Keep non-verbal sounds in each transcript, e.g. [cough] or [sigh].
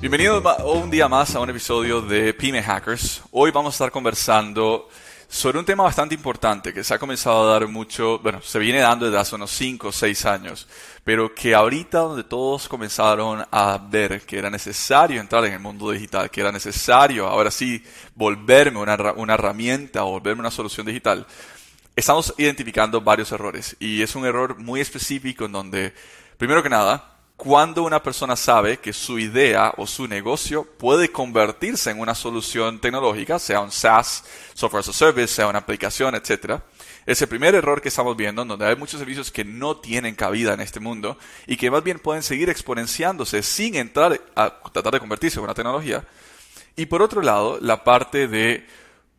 Bienvenido un día más a un episodio de Pyme Hackers. Hoy vamos a estar conversando sobre un tema bastante importante que se ha comenzado a dar mucho, bueno, se viene dando desde hace unos 5 o 6 años, pero que ahorita donde todos comenzaron a ver que era necesario entrar en el mundo digital, que era necesario ahora sí volverme una, una herramienta o volverme una solución digital, estamos identificando varios errores y es un error muy específico en donde, primero que nada, cuando una persona sabe que su idea o su negocio puede convertirse en una solución tecnológica, sea un SaaS, software as a service, sea una aplicación, etc. Es el primer error que estamos viendo, donde hay muchos servicios que no tienen cabida en este mundo y que más bien pueden seguir exponenciándose sin entrar a tratar de convertirse en una tecnología. Y por otro lado, la parte de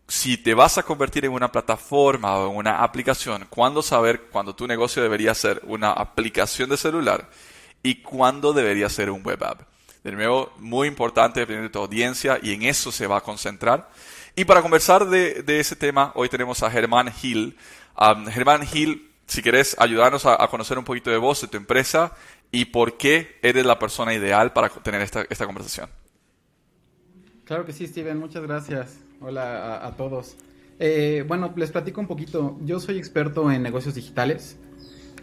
si te vas a convertir en una plataforma o en una aplicación, cuándo saber cuándo tu negocio debería ser una aplicación de celular y cuándo debería ser un web app. De nuevo, muy importante dependiendo de tu audiencia y en eso se va a concentrar. Y para conversar de, ese tema, hoy tenemos a Germán Hill. Um, Germán Hill, si querés ayudarnos a, conocer un poquito de vos, de tu empresa y por qué eres la persona ideal para tener esta, conversación. Claro que sí, Steven, muchas gracias. Hola a, todos. Eh, bueno, les platico un poquito. Yo soy experto en negocios digitales.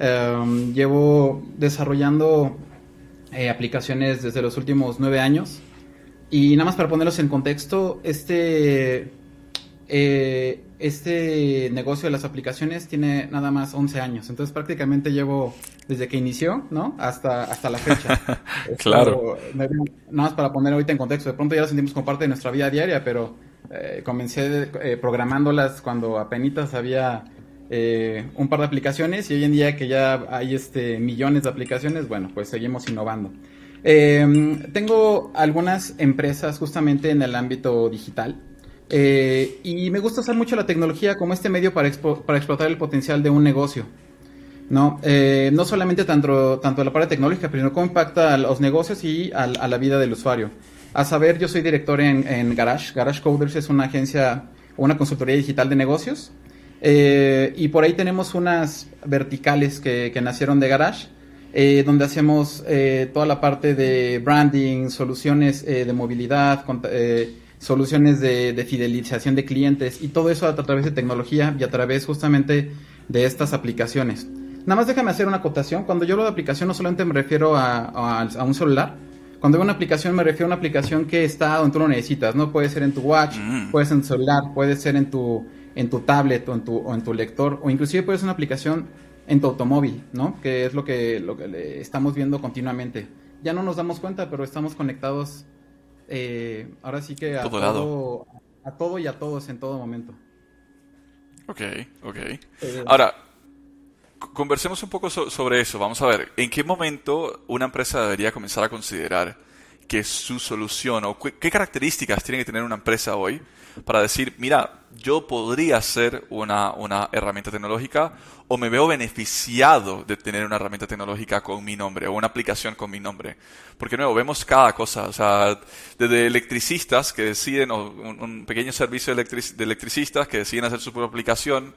Em, llevo desarrollando eh, aplicaciones desde los últimos nueve años. Y nada más para ponerlos en contexto, este, eh, este negocio de las aplicaciones tiene nada más 11 años. Entonces prácticamente llevo desde que inició, ¿no? Hasta, hasta la fecha. [laughs] claro. nada más para poner ahorita en contexto. De pronto ya lo sentimos como parte de nuestra vida diaria, pero eh, comencé programándolas cuando apenas había eh, un par de aplicaciones y hoy en día que ya hay este, millones de aplicaciones, bueno, pues seguimos innovando. Em, tengo algunas empresas justamente en el ámbito digital eh, y me gusta usar mucho la tecnología como este medio para, para explotar el potencial de un negocio. No, eh, no solamente tanto, tanto la parte tecnológica, sino cómo impacta a los negocios y a, la vida del usuario. A saber, yo soy director en, en Garage. Garage Coders es una agencia una consultoría digital de negocios. Eh, y por ahí tenemos unas verticales que, nacieron de Garage, eh, donde hacemos eh, toda la parte de branding, soluciones de movilidad, soluciones de, fidelización de clientes y todo eso a, través de tecnología y a través justamente de estas aplicaciones. Nada más déjame hacer una acotación. Cuando yo hablo de aplicación no solamente me refiero a, un celular, cuando digo una aplicación me refiero a una aplicación que está donde tú lo necesitas, ¿no? Puede ser en tu watch, mm. puede ser en tu celular, puede ser en tu en tu tablet o en tu, o en tu lector, o inclusive puedes una aplicación en tu automóvil, ¿no? Que es lo que, lo que estamos viendo continuamente. Ya no nos damos cuenta, pero estamos conectados eh, ahora sí que a todo, a todo y a todos en todo momento. Ok, ok. Eh, ahora, conversemos un poco sobre eso. Vamos a ver, ¿en qué momento una empresa debería comenzar a considerar que su solución o qué características tiene que tener una empresa hoy para decir, mira, yo podría ser una, una herramienta tecnológica o me veo beneficiado de tener una herramienta tecnológica con mi nombre o una aplicación con mi nombre. Porque nuevo, vemos cada cosa, o sea, desde electricistas que deciden, o un, pequeño servicio de, de electricistas que deciden hacer su propia aplicación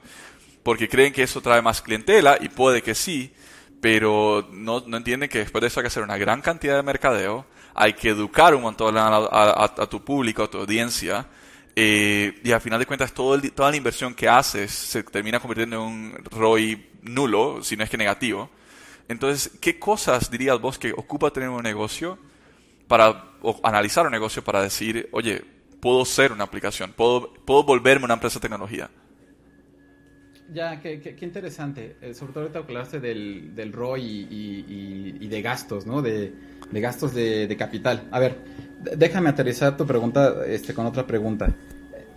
porque creen que eso trae más clientela y puede que sí, pero no, no entienden que después de eso hay que hacer una gran cantidad de mercadeo, hay que educar un montón a tu público, a tu audiencia, eh, y al final de cuentas todo toda la inversión que haces se termina convirtiendo en un ROI nulo, si no es que negativo. Entonces, ¿qué cosas dirías vos que ocupa tener un negocio para analizar un negocio para decir, oye, puedo ser una aplicación, puedo, puedo volverme una empresa de tecnología? Ya, qué, qué, interesante. Eh, sobre todo ahorita hablaste del, del ROI y, de gastos, ¿no? De, gastos de, capital. A ver, déjame aterrizar tu pregunta este, con otra pregunta.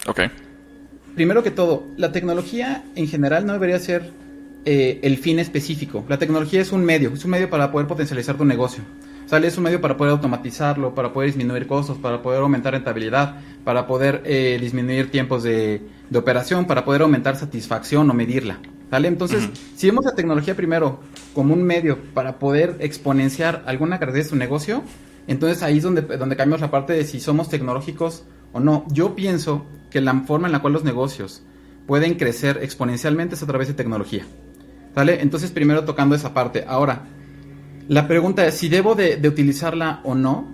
Ok. Primero que todo, la tecnología en general no debería ser eh, el fin específico. La tecnología es un medio, es un medio para poder potencializar tu negocio. Sale, es un medio para poder automatizarlo, para poder disminuir costos, para poder aumentar rentabilidad, para poder eh, disminuir tiempos de, operación, para poder aumentar satisfacción o medirla. ¿Sale? Entonces, si vemos la tecnología primero como un medio para poder exponenciar alguna característica de tu negocio, entonces ahí es donde, donde cambiamos la parte de si somos tecnológicos o no. Yo pienso que la forma en la cual los negocios pueden crecer exponencialmente es a través de tecnología. ¿Sale? Entonces, primero tocando esa parte. Ahora, la pregunta es si debo de, utilizarla o no.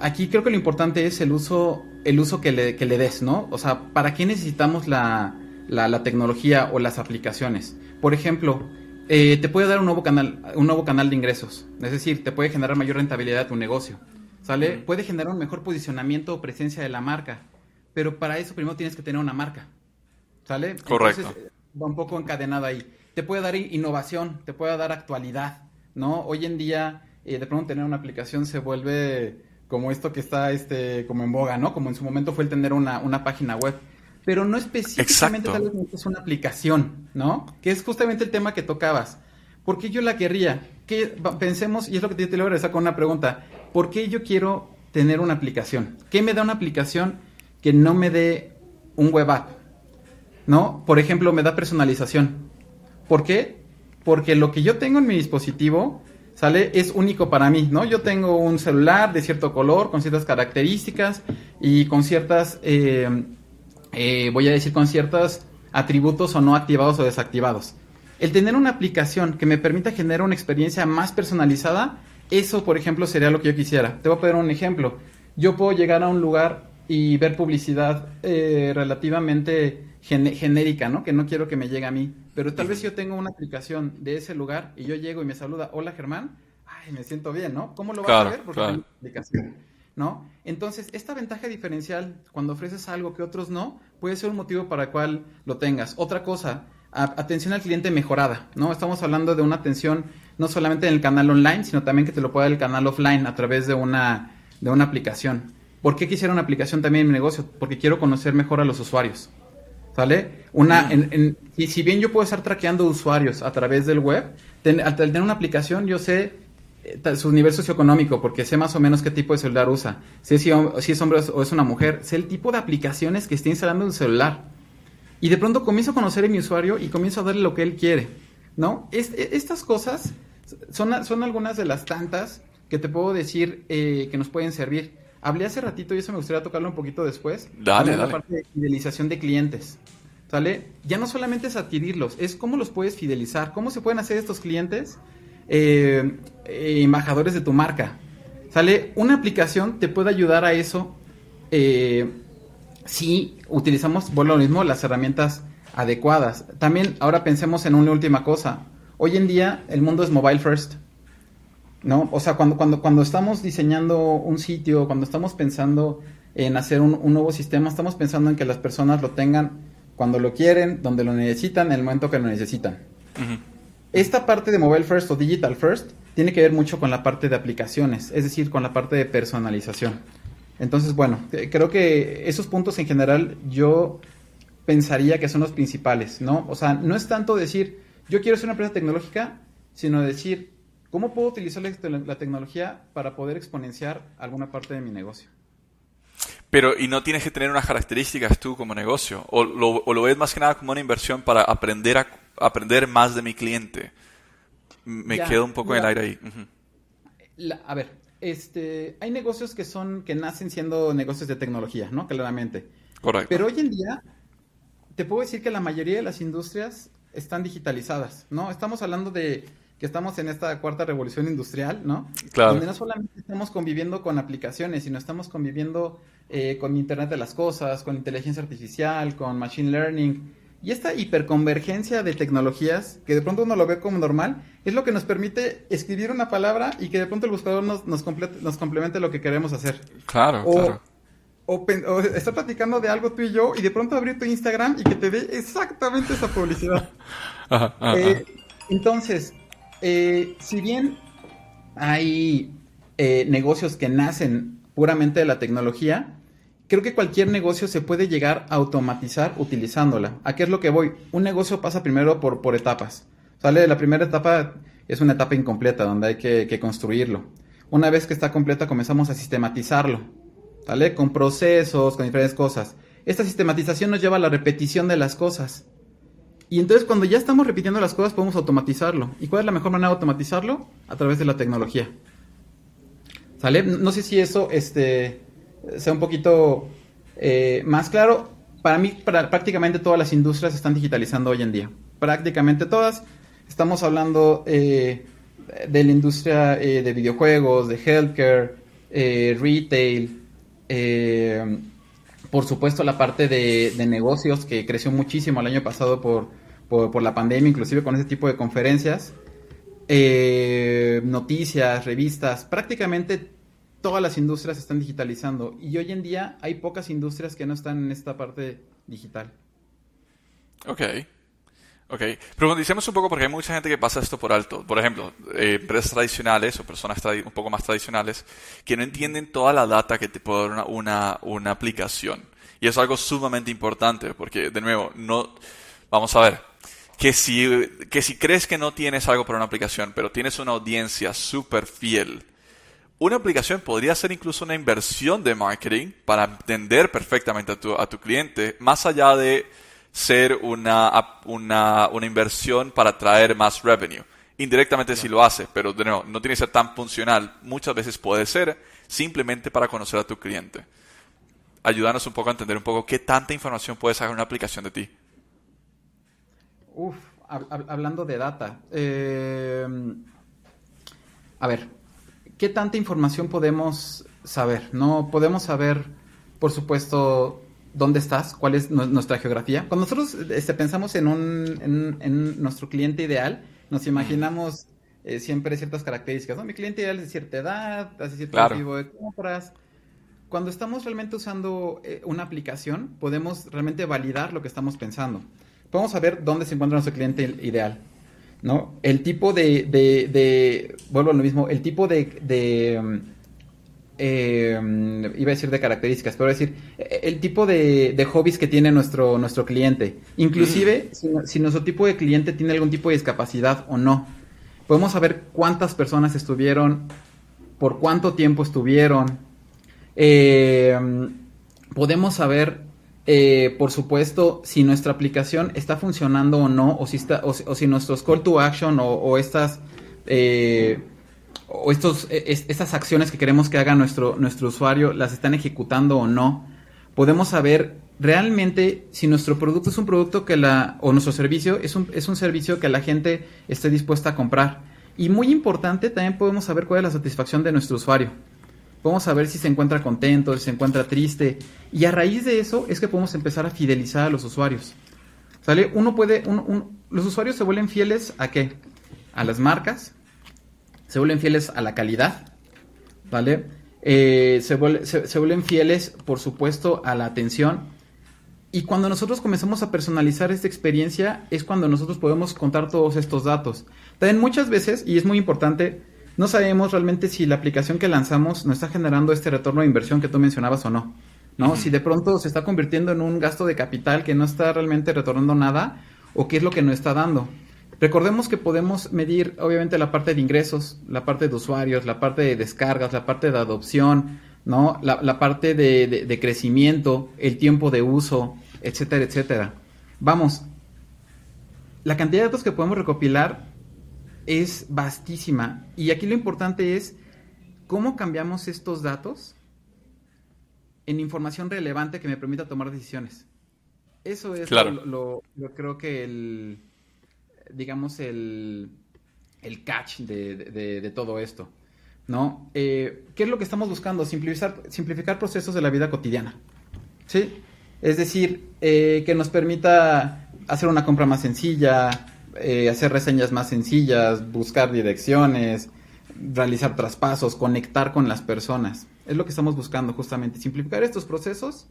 Aquí creo que lo importante es el uso, el uso que le, que le des, ¿no? O sea, ¿para qué necesitamos la, la, tecnología o las aplicaciones? Por ejemplo, eh, te puede dar un nuevo canal, un nuevo canal de ingresos. Es decir, te puede generar mayor rentabilidad a tu negocio. ¿Sale? Puede generar un mejor posicionamiento o presencia de la marca. Pero para eso primero tienes que tener una marca. ¿Sale? Correcto. Entonces, va un poco encadenado ahí. Te puede dar innovación, te puede dar actualidad. ¿No? Hoy en día, eh, de pronto tener una aplicación se vuelve como esto que está este, como en boga, ¿no? Como en su momento fue el tener una, página web. Pero no específicamente tal vez es una aplicación, ¿no? Que es justamente el tema que tocabas. ¿Por qué yo la querría? Que pensemos, y es lo que te, te voy a regresar con una pregunta. ¿Por qué yo quiero tener una aplicación? ¿Qué me da una aplicación que no me dé un web app? ¿No? Por ejemplo, me da personalización. ¿Por qué? Porque lo que yo tengo en mi dispositivo, ¿sale? Es único para mí, ¿no? Yo tengo un celular de cierto color, con ciertas características y con ciertas, eh, eh, voy a decir, con ciertos atributos o no activados o desactivados. El tener una aplicación que me permita generar una experiencia más personalizada, eso, por ejemplo, sería lo que yo quisiera. Te voy a poner un ejemplo. Yo puedo llegar a un lugar y ver publicidad eh, relativamente genérica, ¿no? Que no quiero que me llegue a mí. Pero tal vez yo tengo una aplicación de ese lugar y yo llego y me saluda, hola Germán, ay, me siento bien, ¿no? ¿Cómo lo vas a ver? Porque claro. aplicación, ¿no? Entonces, esta ventaja diferencial, cuando ofreces algo que otros no, puede ser un motivo para el cual lo tengas. Otra cosa, atención al cliente mejorada, ¿no? Estamos hablando de una atención no solamente en el canal online, sino también que te lo pueda dar el canal offline a través de una, de una aplicación. ¿Por qué quisiera una aplicación también en mi negocio? Porque quiero conocer mejor a los usuarios. ¿Sale? Una, y si bien yo puedo estar traqueando usuarios a través del web, al tener una aplicación yo sé eh, su nivel socioeconómico, porque sé más o menos qué tipo de celular usa, sé si, si, es hombre o es una mujer, sé el tipo de aplicaciones que está instalando en el celular. Y de pronto comienzo a conocer a mi usuario y comienzo a darle lo que él quiere, ¿no? E, estas cosas son, son algunas de las tantas que te puedo decir eh, que nos pueden servir. Hablé hace ratito y eso me gustaría tocarlo un poquito después. Dale, La parte de fidelización de clientes. ¿Sale? Ya no solamente es adquirirlos, es cómo los puedes fidelizar, cómo se pueden hacer estos clientes eh, eh, embajadores de tu marca. ¿Sale? Una aplicación te puede ayudar a eso eh, si utilizamos, por lo mismo, las herramientas adecuadas. También ahora pensemos en una última cosa. Hoy en día el mundo es mobile first. ¿No? O sea, cuando, cuando, cuando estamos diseñando un sitio, cuando estamos pensando en hacer un, nuevo sistema, estamos pensando en que las personas lo tengan cuando lo quieren, donde lo necesitan, en el momento que lo necesitan. Esta parte de mobile first o digital first tiene que ver mucho con la parte de aplicaciones, es decir, con la parte de personalización. Entonces, bueno, creo que esos puntos en general yo pensaría que son los principales, ¿no? O sea, no es tanto decir, yo quiero ser una empresa tecnológica, sino decir, ¿Cómo puedo utilizar la, tecnología para poder exponenciar alguna parte de mi negocio? Pero, ¿y no tienes que tener unas características tú como negocio? ¿O lo, ves más que nada como una inversión para aprender, a, aprender más de mi cliente? Me quedo un poco en el aire ahí. a ver, este, hay negocios que son, que nacen siendo negocios de tecnología, ¿no? Claramente. Correcto. Pero hoy en día, te puedo decir que la mayoría de las industrias están digitalizadas, ¿no? Estamos hablando de que estamos en esta cuarta revolución industrial, ¿no? Claro. Donde no solamente estamos conviviendo con aplicaciones, sino estamos conviviendo eh, con Internet de las Cosas, con inteligencia artificial, con machine learning. Y esta hiperconvergencia de tecnologías, que de pronto uno lo ve como normal, es lo que nos permite escribir una palabra y que de pronto el buscador nos, nos, nos complemente lo que queremos hacer. Claro, claro. o, estar platicando de algo tú y yo y de pronto abrir tu Instagram y que te dé exactamente esa publicidad. [laughs] Eh, entonces, eh, si bien hay eh, negocios que nacen puramente de la tecnología, creo que cualquier negocio se puede llegar a automatizar utilizándola. ¿A qué es lo que voy? Un negocio pasa primero por, etapas. Sale la primera etapa es una etapa incompleta donde hay que, construirlo. Una vez que está completa comenzamos a sistematizarlo, ¿vale? Con procesos, con diferentes cosas. Esta sistematización nos lleva a la repetición de las cosas. Y entonces cuando ya estamos repitiendo las cosas podemos automatizarlo. ¿Y cuál es la mejor manera de automatizarlo? A través de la tecnología. ¿Sale? No sé si eso este, sea un poquito eh, más claro. Para mí, prácticamente todas las industrias se están digitalizando hoy en día. Prácticamente todas. Estamos hablando eh, de la industria eh, de videojuegos, de healthcare, retail, por supuesto la parte de, negocios que creció muchísimo el año pasado por, por, la pandemia, inclusive con ese tipo de conferencias, noticias, revistas, prácticamente todas las industrias están digitalizando y hoy en día hay pocas industrias que no están en esta parte digital. Ok. Ok, profundicemos un poco porque hay mucha gente que pasa esto por alto. Por ejemplo, eh, empresas tradicionales o personas un poco más tradicionales que no entienden toda la data que te puede dar una, una, aplicación. Y es algo sumamente importante porque, de nuevo, no, vamos a ver, que si, que si crees que no tienes algo para una aplicación, pero tienes una audiencia súper fiel, una aplicación podría ser incluso una inversión de marketing para entender perfectamente a tu, a tu cliente, más allá de ser una, una, una inversión para traer más revenue. Indirectamente sí lo hace, pero de no tiene que ser tan funcional. Muchas veces puede ser simplemente para conocer a tu cliente. Ayúdanos un poco a entender un poco qué tanta información puede sacar una aplicación de ti. Uf, hablando de data. Eh, a ver, ¿qué tanta información podemos saber? No podemos saber, por supuesto, dónde estás, cuál es nuestra geografía. Cuando nosotros este, pensamos en, un, en, nuestro cliente ideal, nos imaginamos eh, siempre ciertas características. ¿no? Mi cliente ideal es de cierta edad, hace cierto tipo de compras. Cuando estamos realmente usando eh, una aplicación, podemos realmente validar lo que estamos pensando. Podemos saber dónde se encuentra nuestro cliente ideal. ¿no? El tipo de, de, de vuelvo a lo mismo, el tipo de, de eh, iba a decir de características, pero decir, el tipo de, hobbies que tiene nuestro, nuestro cliente. Inclusive, mm. si, nuestro tipo de cliente tiene algún tipo de discapacidad o no. Podemos saber cuántas personas estuvieron, por cuánto tiempo estuvieron. Eh, podemos saber, eh, por supuesto, si nuestra aplicación está funcionando o no, o si, está, o, si nuestros call to action o, estas o estos, e, estas acciones que queremos que haga nuestro, nuestro usuario las están ejecutando o no. Podemos saber realmente si nuestro producto es un producto que la, o nuestro servicio es un, es un servicio que la gente esté dispuesta a comprar. Y muy importante, también podemos saber cuál es la satisfacción de nuestro usuario. Podemos saber si se encuentra contento, si se encuentra triste. Y a raíz de eso es que podemos empezar a fidelizar a los usuarios. ¿Sale? Uno puede, los usuarios se vuelven fieles a qué? A las marcas, se vuelven fieles a la calidad, ¿vale? Eh, se, vuelven fieles, por supuesto, a la atención. Y cuando nosotros comenzamos a personalizar esta experiencia, es cuando nosotros podemos contar todos estos datos. También muchas veces, y es muy importante, no sabemos realmente si la aplicación que lanzamos nos está generando este retorno de inversión que tú mencionabas o no. ¿no? Si de pronto se está convirtiendo en un gasto de capital que no está realmente retornando nada, o qué es lo que no está dando. Recordemos que podemos medir obviamente la parte de ingresos, la parte de usuarios, la parte de descargas, la parte de adopción, ¿no? La, parte de, crecimiento, el tiempo de uso, etcétera, etcétera. Vamos, la cantidad de datos que podemos recopilar es vastísima. Y aquí lo importante es cómo cambiamos estos datos en información relevante que me permita tomar decisiones. Eso es lo, lo creo que el digamos, el, el catch de, todo esto. ¿No? Eh, ¿Qué es lo que estamos buscando? Simplificar, simplificar procesos de la vida cotidiana. ¿Sí? Es decir, eh, que nos permita hacer una compra más sencilla, eh, hacer reseñas más sencillas, buscar direcciones, realizar traspasos, conectar con las personas. Es lo que estamos buscando justamente, simplificar estos procesos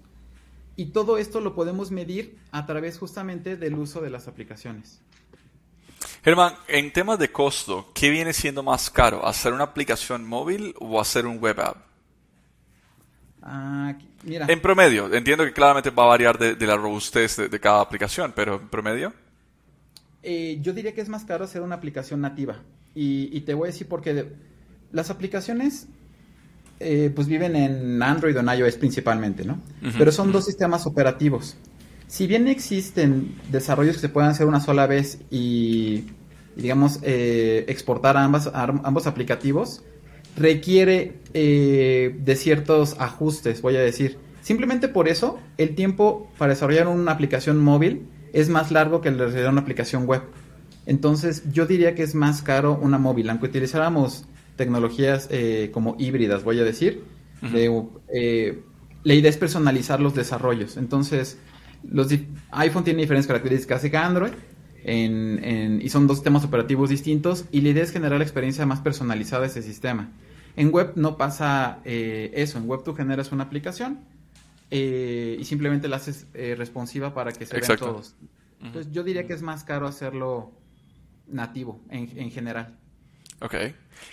y todo esto lo podemos medir a través justamente del uso de las aplicaciones. Germán, en temas de costo, ¿qué viene siendo más caro? ¿Hacer una aplicación móvil o hacer un web app? Ah, mira. En promedio, entiendo que claramente va a variar de, la robustez de, cada aplicación, pero en promedio. Eh, yo diría que es más caro hacer una aplicación nativa. Y, te voy a decir porque las aplicaciones eh, pues viven en Android o en iOS principalmente, ¿no? Pero son dos sistemas operativos. Si bien existen desarrollos que se pueden hacer una sola vez y, digamos, eh, exportar ambas, ambos aplicativos, requiere eh, de ciertos ajustes, voy a decir. Simplemente por eso, el tiempo para desarrollar una aplicación móvil es más largo que el de desarrollar una aplicación web. Entonces, yo diría que es más caro una móvil, aunque utilizáramos tecnologías eh, como híbridas, voy a decir. Eh, la idea es personalizar los desarrollos. Entonces, los iPhone tiene diferentes características que Android. y son dos sistemas operativos distintos y la idea es generar la experiencia más personalizada de ese sistema. En web no pasa eh, eso, en web tú generas una aplicación y simplemente la haces responsiva para que se vean todos. Entonces yo diría que es más caro hacerlo nativo en, general. Ok.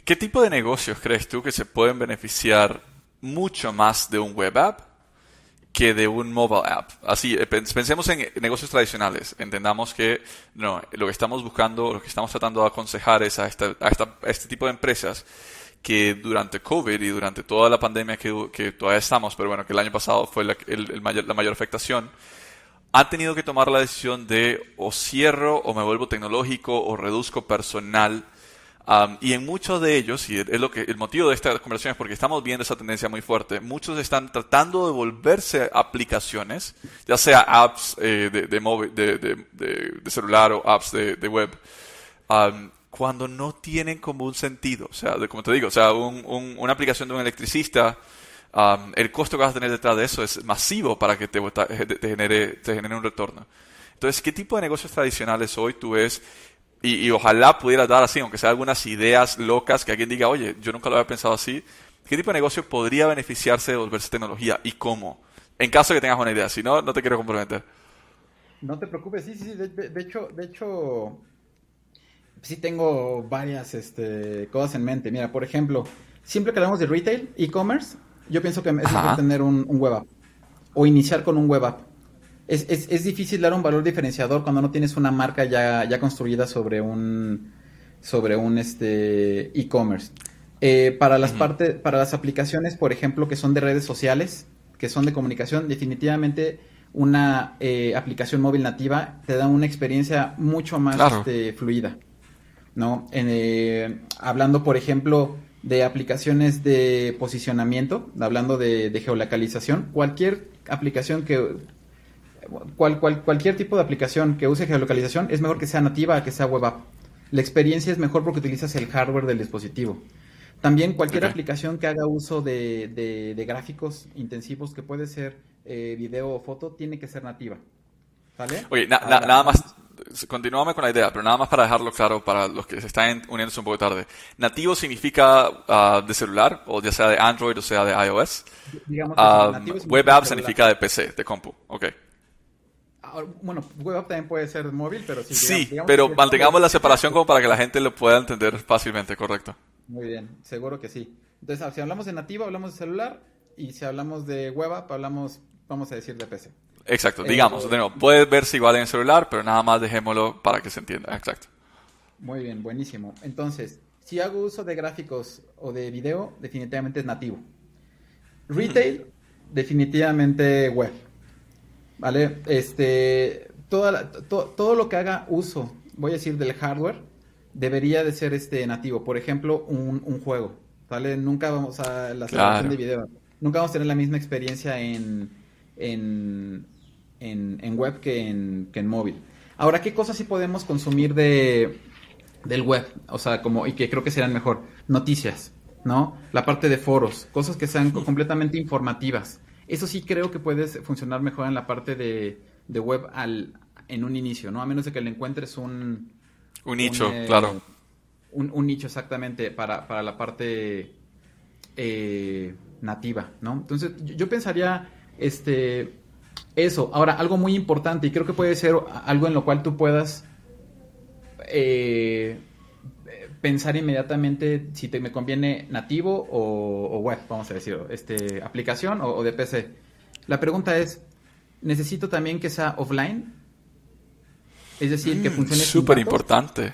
¿Qué tipo de negocios crees tú que se pueden beneficiar mucho más de un web app que de un mobile app? Así, eh, pensemos en negocios tradicionales. Entendamos que no, lo que estamos buscando, lo que estamos tratando de aconsejar es a, este tipo de empresas que durante COVID y durante toda la pandemia que, todavía estamos, pero bueno, que el año pasado fue la, la mayor afectación, han tenido que tomar la decisión de o cierro o me vuelvo tecnológico o reduzco personal. Y en muchos de ellos, y es lo que el motivo de esta conversación es porque estamos viendo esa tendencia muy fuerte, muchos están tratando de volverse aplicaciones, ya sea apps eh, de, de, celular o apps de, web, cuando no tienen como un sentido. O sea, como te digo, o sea, una aplicación de un electricista el costo que vas a tener detrás de eso es masivo para que te, genere, te genere un retorno. Entonces, ¿qué tipo de negocios tradicionales hoy tú ves? Y, ojalá pudieras dar así, aunque sea algunas ideas locas que alguien diga, oye, yo nunca lo había pensado así. ¿Qué tipo de negocio podría beneficiarse de volverse tecnología y cómo? En caso de que tengas una idea, si no, no te quiero comprometer. No te preocupes, sí, sí, sí. De, hecho, de hecho, sí tengo varias este, cosas en mente. Mira, por ejemplo, siempre que hablamos de retail, e-commerce, yo pienso que es mejor tener un, web app o iniciar con un web app. Es, es, es, difícil dar un valor diferenciador cuando no tienes una marca ya, ya construida sobre un sobre un este e-commerce. Eh, para las partes, para las aplicaciones, por ejemplo, que son de redes sociales, que son de comunicación, definitivamente una eh, aplicación móvil nativa te da una experiencia mucho más este, fluida. ¿no? Eh, hablando, por ejemplo, de aplicaciones de posicionamiento, hablando de, geolocalización, cualquier aplicación que cual, cualquier tipo de aplicación que use geolocalización es mejor que sea nativa que sea web app. La experiencia es mejor porque utilizas el hardware del dispositivo. También cualquier aplicación que haga uso de, gráficos intensivos, que puede ser eh, video o foto, tiene que ser nativa. ¿Vale? Oye, nada más, Continuamos con la idea, pero nada más para dejarlo claro para los que se están uniéndose un poco tarde. ¿Nativo significa ah, de celular, o ya sea de Android o sea de iOS? Ah, web app significa de PC, de compu. Ok. Bueno, web app también puede ser móvil, pero sí. Sí, pero mantengamos la separación como para que la gente lo pueda entender fácilmente, correcto. Muy bien, seguro que sí. Entonces, si hablamos de nativo, hablamos de celular, y si hablamos de web app, hablamos, vamos a decir, de PC. Exacto, digamos, eh, puede verse igual en el celular, pero nada más dejémoslo para que se entienda, exacto. Muy bien, buenísimo. Entonces, si hago uso de gráficos o de video, definitivamente es nativo. Retail, definitivamente web. ¿Vale? Este, toda todo lo que haga uso, voy a decir, del hardware, debería de ser este nativo. Por ejemplo, un, juego. ¿Vale? Nunca vamos a la selección de video. Nunca vamos a tener la misma experiencia en, en, en, web que en, que en móvil. Ahora, ¿qué cosas sí podemos consumir de, del web? O sea, como, y que creo que serán mejor, noticias, ¿no? La parte de foros, cosas que sean completamente informativas. Eso sí creo que puede funcionar mejor en la parte de, de web al, en un inicio, ¿no? A menos de que le encuentres un... Un nicho, claro. un, nicho exactamente para, para la parte eh, nativa, ¿no? Entonces, yo, pensaría, este, eso. Ahora, algo muy importante, y creo que puede ser algo en lo cual tú puedas eh, pensar inmediatamente si te me conviene nativo o, web, vamos a decir, este, aplicación o, de PC. La pregunta es, ¿necesito también que sea offline? Es decir, que mm, funcione Súper importante.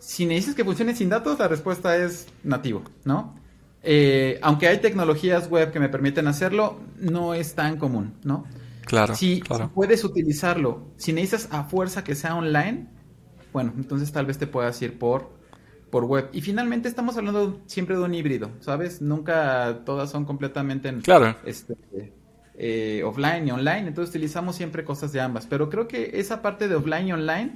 Si necesitas que funcione sin datos, la respuesta es nativo, ¿no? Eh, aunque hay tecnologías web que me permiten hacerlo, no es tan común, ¿no? Claro, si, puedes utilizarlo, si necesitas a fuerza que sea online, bueno, entonces tal vez te puedas ir por, por web. Y finalmente estamos hablando siempre de un híbrido, ¿sabes? Nunca todas son completamente en, claro. este, eh, offline y online, entonces utilizamos siempre cosas de ambas. Pero creo que esa parte de offline y online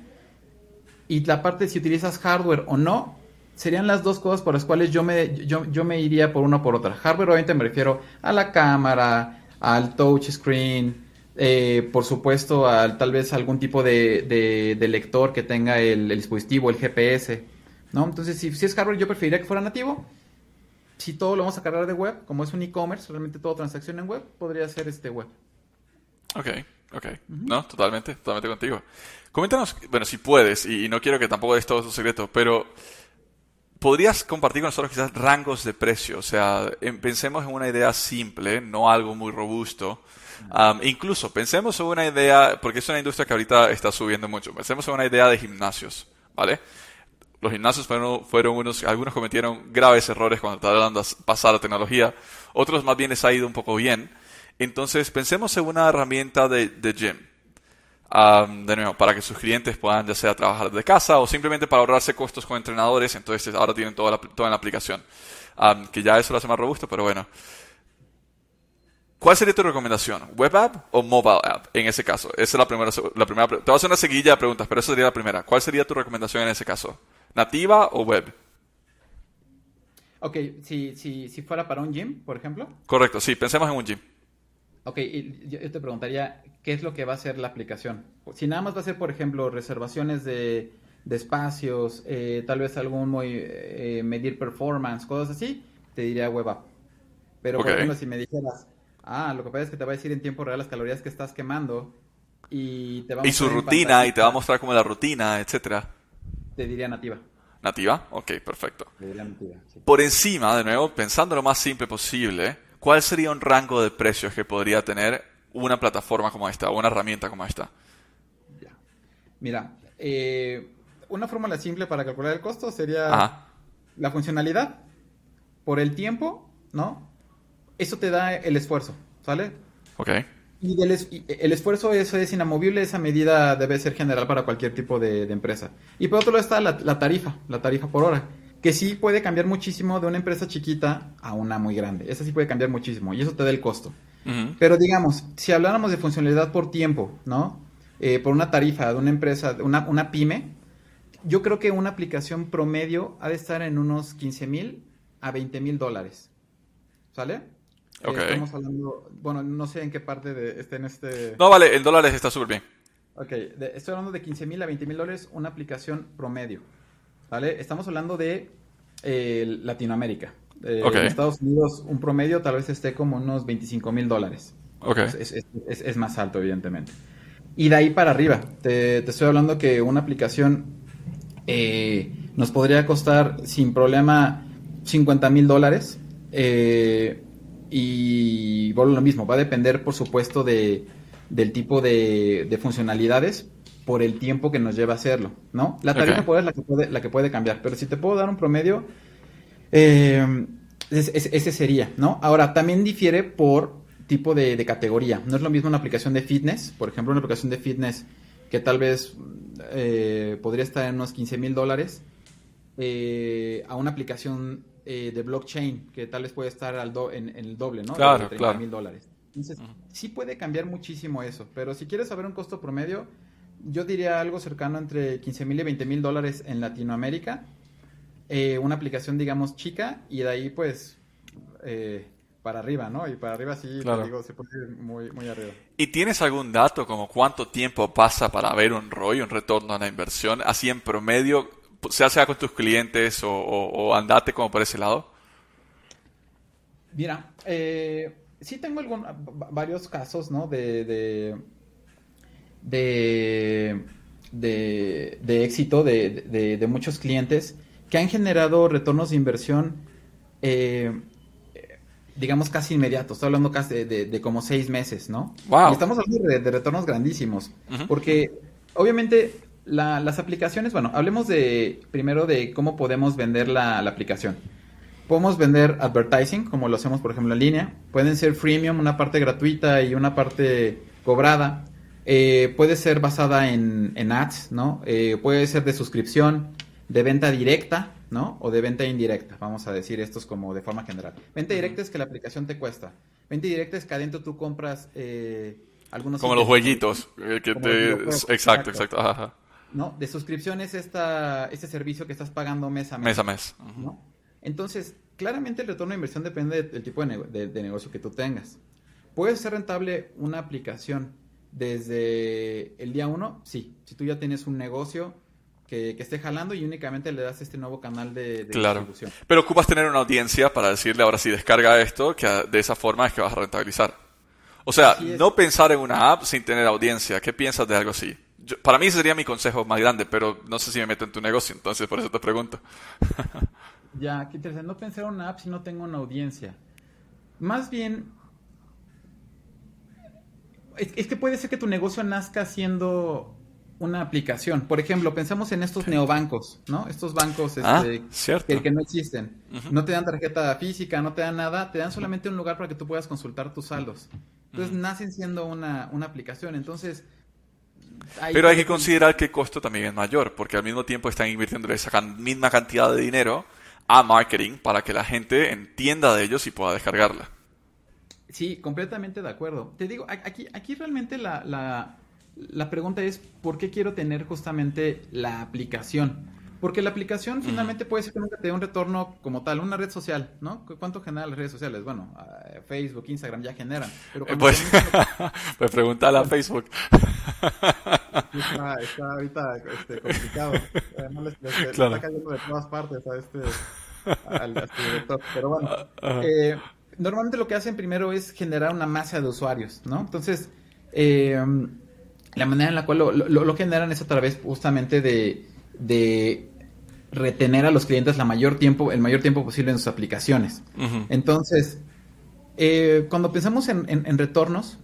y la parte de si utilizas hardware o no, serían las dos cosas por las cuales yo me, yo, yo me iría por una o por otra. Hardware obviamente me refiero a la cámara, al touch screen, eh, por supuesto a tal vez algún tipo de, de, lector que tenga el, dispositivo, el GPS, ¿no? Entonces si, si es hardware yo preferiría que fuera nativo. Si todo lo vamos a cargar de web, como es un e-commerce, realmente todo transacción en web, podría ser este web. Ok, ok. No, totalmente, totalmente contigo. Coméntanos, bueno, si puedes, y, no quiero que tampoco des todo su secreto, pero ¿Podrías compartir con nosotros quizás rangos de precio? O sea, pensemos en una idea simple, no algo muy robusto. incluso pensemos en una idea, porque es una industria que ahorita está subiendo mucho, pensemos en una idea de gimnasios, ¿vale? Los gimnasios fueron, fueron unos, algunos cometieron graves errores cuando trataron de pasar la tecnología, otros más bien les ha ido un poco bien. Entonces, pensemos en una herramienta de, de gym de nuevo, para que sus clientes puedan ya sea trabajar de casa o simplemente para ahorrarse costos con entrenadores, entonces ahora tienen toda la, toda la aplicación. que ya eso lo hace más robusto, pero bueno. ¿Cuál sería tu recomendación? ¿Web app o mobile app en ese caso? Esa es la primera, la primera. Te voy a hacer una seguilla de preguntas, pero esa sería la primera. ¿Cuál sería tu recomendación en ese caso? ¿Nativa o web? Ok, si, si, si fuera para un gym, por ejemplo. Correcto, sí, pensemos en un gym. Ok, y yo te preguntaría, ¿qué es lo que va a hacer la aplicación? Si nada más va a ser, por ejemplo, reservaciones de, espacios, eh, tal vez algún muy, eh, medir performance, cosas así, te diría web app. Pero, por ejemplo, si me dijeras, ah, lo que pasa es que te va a decir en tiempo real las calorías que estás quemando y te va a Y su rutina, y te va a mostrar como la rutina, etcétera. Te diría nativa. ¿Nativa? Ok, perfecto. Te diría nativa, Por encima, de nuevo, pensando lo más simple posible, ¿cuál sería un rango de precios que podría tener una plataforma como esta, o una herramienta como esta? Mira, eh, una fórmula simple para calcular el costo sería la funcionalidad por el tiempo, ¿no? Eso te da el esfuerzo, ¿sale? Ok. Y el esfuerzo eso es inamovible, esa medida debe ser general para cualquier tipo de, empresa. Y por otro lado está la tarifa, la tarifa por hora que sí puede cambiar muchísimo de una empresa chiquita a una muy grande. Esa sí puede cambiar muchísimo y eso te da el costo. Pero digamos, si habláramos de funcionalidad por tiempo, ¿no? Eh, por una tarifa de una empresa, una, una pyme, yo creo que una aplicación promedio ha de estar en unos 15 mil a 20 mil dólares. ¿Sale? Eh, estamos hablando, bueno, no sé en qué parte de, este, en este... No, vale, el dólares está súper bien. Ok, estoy hablando de 15 mil a 20 mil dólares una aplicación promedio. ¿vale? Estamos hablando de eh, Latinoamérica. Eh, en Estados Unidos un promedio tal vez esté como unos 25 mil dólares. Es, más alto, evidentemente. Y de ahí para arriba, te, estoy hablando que una aplicación eh, nos podría costar sin problema 50 mil dólares. Y bueno, lo mismo, va a depender por supuesto de, del tipo de, de funcionalidades, por el tiempo que nos lleva hacerlo, ¿no? La tarifa es la que, puede, la que puede cambiar, pero si te puedo dar un promedio, eh, ese sería, ¿no? Ahora, también difiere por tipo de, categoría. No es lo mismo una aplicación de fitness, por ejemplo, una aplicación de fitness que tal vez eh, podría estar en unos 15 mil dólares, eh, a una aplicación de blockchain que tal vez puede estar al en, el doble, ¿no? Claro, de mil dólares. Entonces, sí puede cambiar muchísimo eso, pero si quieres saber un costo promedio, yo diría algo cercano entre 15 mil y 20 mil dólares en Latinoamérica. Eh, una aplicación, digamos, chica, y de ahí, pues, eh, para arriba, ¿no? Y para arriba sí, digo, se puede ir muy, muy arriba. ¿Y tienes algún dato como cuánto tiempo pasa para ver un ROI, un retorno a la inversión? Así en promedio, sea sea con tus clientes o, andate como por ese lado? Mira, eh, sí tengo varios casos, ¿no? De, de, de, éxito de, muchos clientes que han generado retornos de inversión, eh, digamos, casi inmediatos. Estoy hablando casi de, como seis meses, ¿no? Wow. Y estamos hablando de, retornos grandísimos. Porque, obviamente, las aplicaciones, bueno, hablemos de primero de cómo podemos vender la, aplicación. Podemos vender advertising, como lo hacemos, por ejemplo, en línea. Pueden ser freemium, una parte gratuita y una parte cobrada. Eh, puede ser basada en, ads, ¿no? Eh, puede ser de suscripción, de venta directa, ¿no? O de venta indirecta. Vamos a decir esto es como de forma general. Venta directa es que la aplicación te cuesta. Venta directa es que adentro tú compras eh, algunos... Como los jueguitos. que te... Exacto, exacto. Ajá. ¿No? De suscripción es esta, este servicio que estás pagando mes a mes. Mes a mes. Entonces, claramente el retorno de inversión depende del tipo de, negocio que tú tengas. ¿Puede ser rentable una aplicación desde el día uno? Sí. Si tú ya tienes un negocio que, esté jalando y únicamente le das este nuevo canal de, claro. distribución. Pero ocupas tener una audiencia para decirle ahora si descarga esto, que de esa forma es que vas a rentabilizar. O sea, no pensar en una app sin tener audiencia. ¿Qué piensas de algo así? Para mí ese sería mi consejo más grande, pero no sé si me meto en tu negocio, entonces por eso te pregunto. [laughs] ya, qué interesante. No pensar en una app si no tengo una audiencia. Más bien, es, que puede ser que tu negocio nazca siendo una aplicación. Por ejemplo, pensamos en estos neobancos, ¿no? Estos bancos ah, este, que, no existen. No te dan tarjeta física, no te dan nada, te dan solamente un lugar para que tú puedas consultar tus saldos. Entonces, nacen siendo una, una aplicación. Entonces, pero hay que considerar que el costo también es mayor, porque al mismo tiempo están invirtiendo esa misma cantidad de dinero a marketing para que la gente entienda de ellos y pueda descargarla. Sí, completamente de acuerdo. Te digo, aquí, aquí realmente la, la, la pregunta es, ¿por qué quiero tener justamente la aplicación? Porque la aplicación finalmente puede ser que nunca te dé un retorno como tal, una red social, ¿no? ¿Cuánto generan las redes sociales? Bueno, eh, Facebook, Instagram ya generan. Pero eh, pues, [laughs] pues pregúntale a Facebook. Está, está ahorita este, complicado. No les, está cayendo de todas partes a este, al, este director. Pero bueno, eh, normalmente lo que hacen primero es generar una masa de usuarios, ¿no? Entonces, eh, la manera en la cual lo, lo generan es a través justamente de de retener a los clientes la mayor tiempo, el mayor tiempo posible en sus aplicaciones. Entonces, eh, cuando pensamos en, retornos,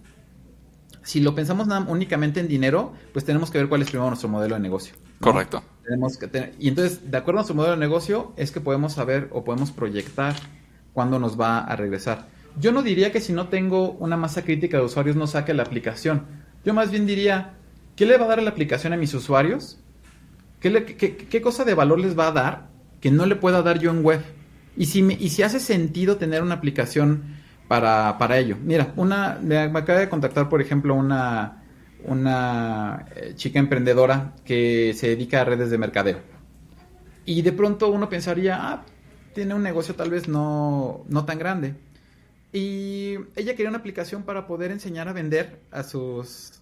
si lo pensamos únicamente en dinero, pues tenemos que ver cuál es primero nuestro modelo de negocio. Correcto. Tenemos que y entonces, de acuerdo a nuestro modelo de negocio, es que podemos saber o podemos proyectar cuándo nos va a regresar. Yo no diría que si no tengo una masa crítica de usuarios no saque la aplicación. Yo más bien diría, ¿qué le va a dar a la aplicación a mis usuarios? ¿Qué, cosa de valor les va a dar que no le pueda dar yo en web? Y si, y si hace sentido tener una aplicación para, ello. Mira, una, me, acaba de contactar, por ejemplo, una, una eh, chica emprendedora que se dedica a redes de mercadeo. Y de pronto uno pensaría, ah, tiene un negocio tal vez no, no tan grande. Y ella quería una aplicación para poder enseñar a vender a sus...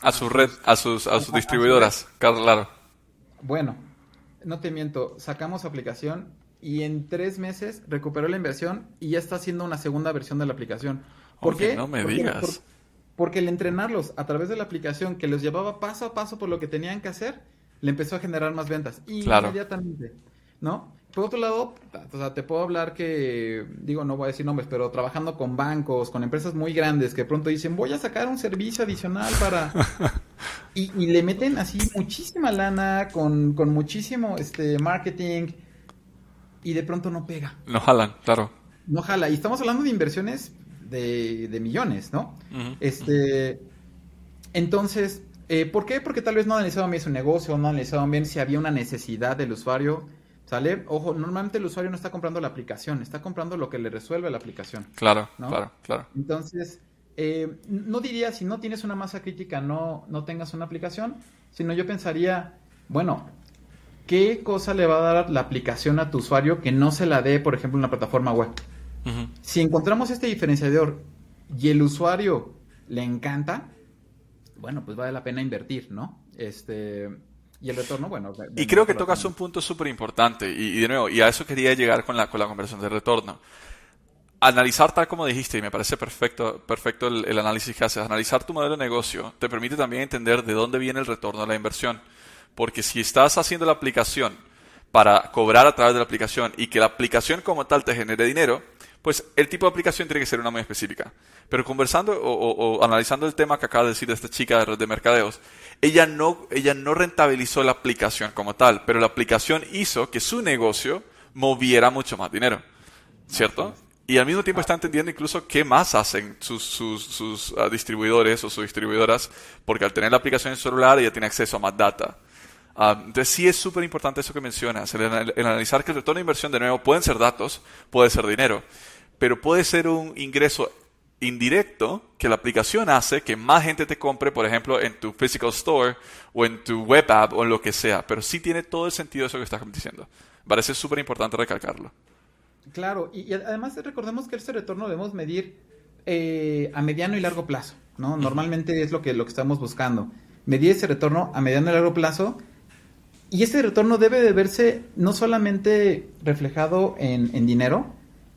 A su red, a sus, a sus distribuidoras, claro. Bueno, no te miento, sacamos aplicación y en tres meses recuperó la inversión y ya está haciendo una segunda versión de la aplicación. ¿Por qué? No me digas. porque el entrenarlos a través de la aplicación que los llevaba paso a paso por lo que tenían que hacer, le empezó a generar más ventas. Inmediatamente. ¿No? Por otro lado, o sea, te puedo hablar que, digo, no voy a decir nombres, pero trabajando con bancos, con empresas muy grandes que pronto dicen, voy a sacar un servicio adicional para... [laughs] y, le meten así muchísima lana, con, muchísimo este marketing, y de pronto no pega. No jalan, claro. No jala. Y estamos hablando de inversiones de, de millones, ¿no? este... Entonces, eh, ¿por qué? Porque tal vez no analizaban bien su negocio, no analizaban bien si había una necesidad del usuario ¿Sale? Ojo, normalmente el usuario no está comprando la aplicación, está comprando lo que le resuelve la aplicación. Claro, claro, claro. Entonces, eh, no diría si no tienes una masa crítica, no, no tengas una aplicación, sino yo pensaría, bueno, ¿qué cosa le va a dar la aplicación a tu usuario que no se la dé, por ejemplo, en una plataforma web? Si encontramos este diferenciador y el usuario le encanta, bueno, pues vale la pena invertir, ¿no? Este, Y el retorno, bueno. Y creo que tocas un punto súper importante. Y, de nuevo, y a eso quería llegar con la, con la conversación de retorno. Analizar tal como dijiste, y me parece perfecto, perfecto el, el, análisis que haces, analizar tu modelo de negocio te permite también entender de dónde viene el retorno de la inversión. Porque si estás haciendo la aplicación para cobrar a través de la aplicación y que la aplicación como tal te genere dinero, pues el tipo de aplicación tiene que ser una muy específica. Pero conversando o, analizando el tema que acaba de decir esta chica de red de mercadeos, ella no, ella no rentabilizó la aplicación como tal, pero la aplicación hizo que su negocio moviera mucho más dinero. ¿Cierto? Y al mismo tiempo está entendiendo incluso qué más hacen sus, sus, ah, distribuidores o sus distribuidoras, porque al tener la aplicación en celular ella tiene acceso a más data. Ah, entonces sí es súper importante eso que mencionas, el, analizar que el retorno de inversión de nuevo pueden ser datos, puede ser dinero, pero puede ser un ingreso indirecto que la aplicación hace que más gente te compre, por ejemplo, en tu physical store o en tu web app o en lo que sea. Pero sí tiene todo el sentido eso que estás diciendo. Parece súper importante recalcarlo. Claro, y, además recordemos que ese retorno debemos medir eh, a mediano y largo plazo, ¿no? Normalmente es lo que, lo que estamos buscando. Medir ese retorno a mediano y largo plazo y ese retorno debe de verse no solamente reflejado en, dinero,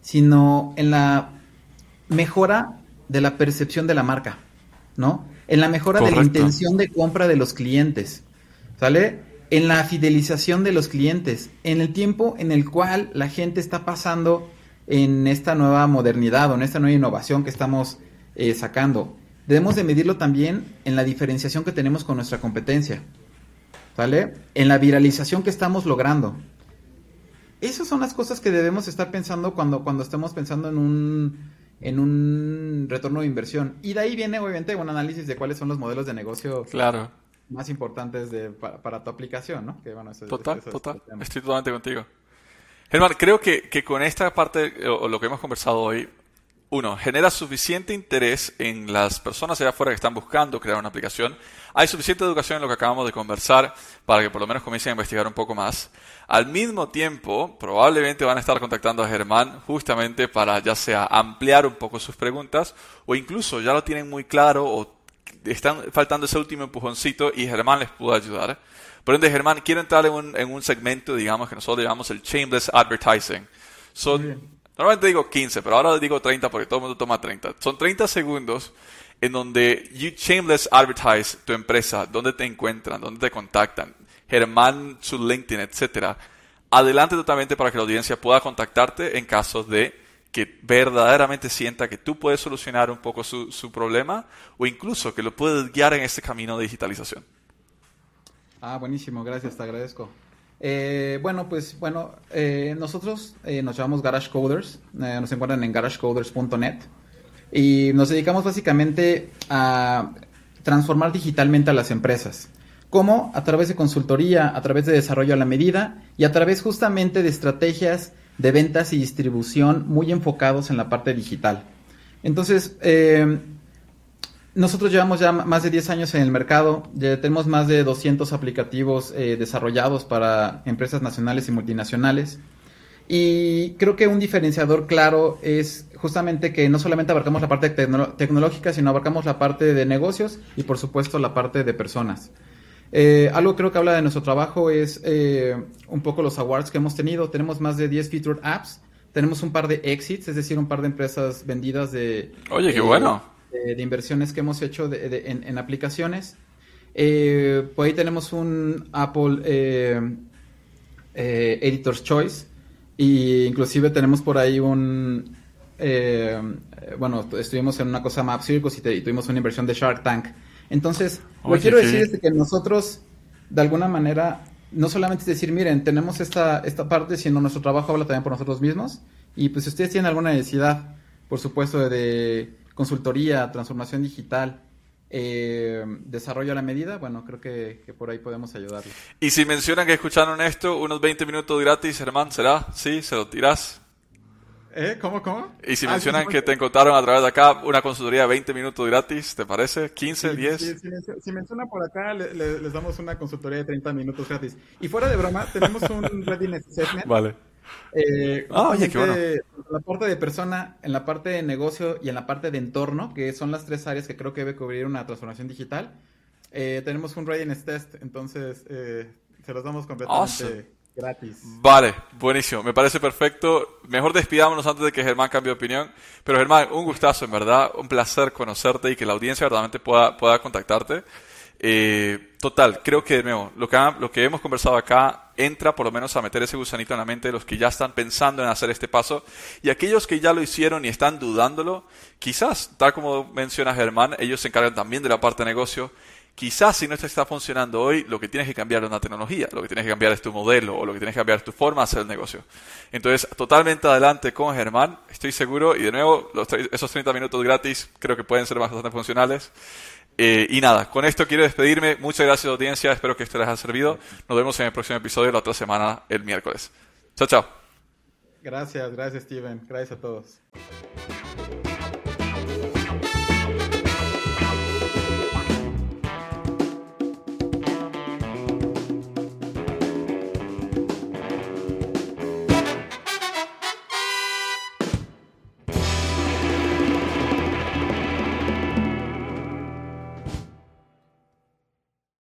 sino en la mejora de la percepción de la marca, ¿no? En la mejora de la intención de compra de los clientes, ¿sale? En la fidelización de los clientes, en el tiempo en el cual la gente está pasando en esta nueva modernidad o en esta nueva innovación que estamos eh, sacando. Debemos de medirlo también en la diferenciación que tenemos con nuestra competencia. ¿Vale? En la viralización que estamos logrando. Esas son las cosas que debemos estar pensando cuando, cuando estemos pensando en un, en un retorno de inversión. Y de ahí viene, obviamente, un análisis de cuáles son los modelos de negocio claro. más importantes de, para, tu aplicación, ¿no? total, total. Estoy totalmente contigo. Germán, creo que, que con esta parte, o, lo que hemos conversado hoy, uno, genera suficiente interés en las personas allá afuera que están buscando crear una aplicación. Hay suficiente educación en lo que acabamos de conversar para que por lo menos comiencen a investigar un poco más. Al mismo tiempo, probablemente van a estar contactando a Germán justamente para ya sea ampliar un poco sus preguntas o incluso ya lo tienen muy claro o están faltando ese último empujoncito y Germán les pudo ayudar. Por ende, Germán, quiero entrar en un, en un segmento, digamos, que nosotros llamamos el Shameless Advertising. Son Normalmente digo 15, pero ahora digo 30 porque todo el mundo toma 30. Son 30 segundos en donde you shameless advertise tu empresa, dónde te encuentran, dónde te contactan, Germán, su LinkedIn, etcétera. Adelante totalmente para que la audiencia pueda contactarte en caso de que verdaderamente sienta que tú puedes solucionar un poco su, su problema o incluso que lo puedes guiar en este camino de digitalización. Ah, buenísimo, gracias, te agradezco. Eh, bueno, pues bueno, eh, nosotros eh, nos llamamos Garage Coders, nos encuentran en garagecoders.net y nos dedicamos básicamente a transformar digitalmente a las empresas. ¿Cómo? A través de consultoría, a través de desarrollo a la medida y a través justamente de estrategias de ventas y distribución muy enfocados en la parte digital. Entonces, nosotros llevamos ya más de 10 años en el mercado, ya tenemos más de 200 aplicativos eh, desarrollados para empresas nacionales y multinacionales. Y creo que un diferenciador claro es justamente que no solamente abarcamos la parte tecnológica, sino abarcamos la parte de negocios y por supuesto la parte de personas. Eh, algo creo que habla de nuestro trabajo es eh, un poco los awards que hemos tenido. Tenemos más de 10 featured apps, tenemos un par de exits, es decir, un par de empresas vendidas de... Oye, qué bueno de, inversiones que hemos hecho en, aplicaciones. Eh, por ahí tenemos un Apple eh, Editor's Choice y inclusive tenemos por ahí un bueno estuvimos en una cosa Map Circus y, tuvimos una inversión de Shark Tank. Entonces lo que quiero decir es que nosotros de alguna manera no solamente es decir miren tenemos esta esta parte sino nuestro trabajo habla también por nosotros mismos. Y pues si ustedes tienen alguna necesidad por supuesto de consultoría, transformación digital, eh, desarrollo a la medida, bueno, creo que, por ahí podemos ayudarles. Y si mencionan que escucharon esto, unos 20 minutos gratis, hermano, ¿será? ¿Sí? ¿Se lo tirás? ¿Eh? ¿Cómo, cómo? Y si ah, mencionan que te encontraron a través de acá una consultoría de 20 minutos gratis, ¿te parece? ¿15, 10? si mencionan por acá, les damos una consultoría de 30 minutos gratis. Y fuera de broma, tenemos un Readiness Assessment. Vale eh, ah, En la parte de persona, en la parte de negocio y en la parte de entorno, que son las tres áreas que creo que debe cubrir una transformación digital. eh, tenemos un readiness test, entonces eh, se los damos completamente gratis. Vale, buenísimo, me parece perfecto. Mejor despidámonos antes de que Germán cambie de opinión. Pero Germán, un gustazo, en verdad, un placer conocerte y que la audiencia verdaderamente pueda, pueda contactarte. Eh, total, creo que de nuevo, lo que, lo que hemos conversado acá entra por lo menos a meter ese gusanito en la mente de los que ya están pensando en hacer este paso y aquellos que ya lo hicieron y están dudándolo, quizás, tal como menciona Germán, ellos se encargan también de la parte de negocio. Quizás si no te está funcionando hoy, lo que tienes que cambiar es una tecnología, lo que tienes que cambiar es tu modelo o lo que tienes que cambiar es tu forma de hacer el negocio. Entonces, totalmente adelante con Germán, estoy seguro, y de nuevo, esos 30 minutos gratis creo que pueden ser bastante funcionales. Eh, y nada, con esto quiero despedirme. Muchas gracias audiencia, espero que esto les haya servido. Nos vemos en el próximo episodio la otra semana, el miércoles. Chao, chao. Gracias, gracias Steven, gracias a todos.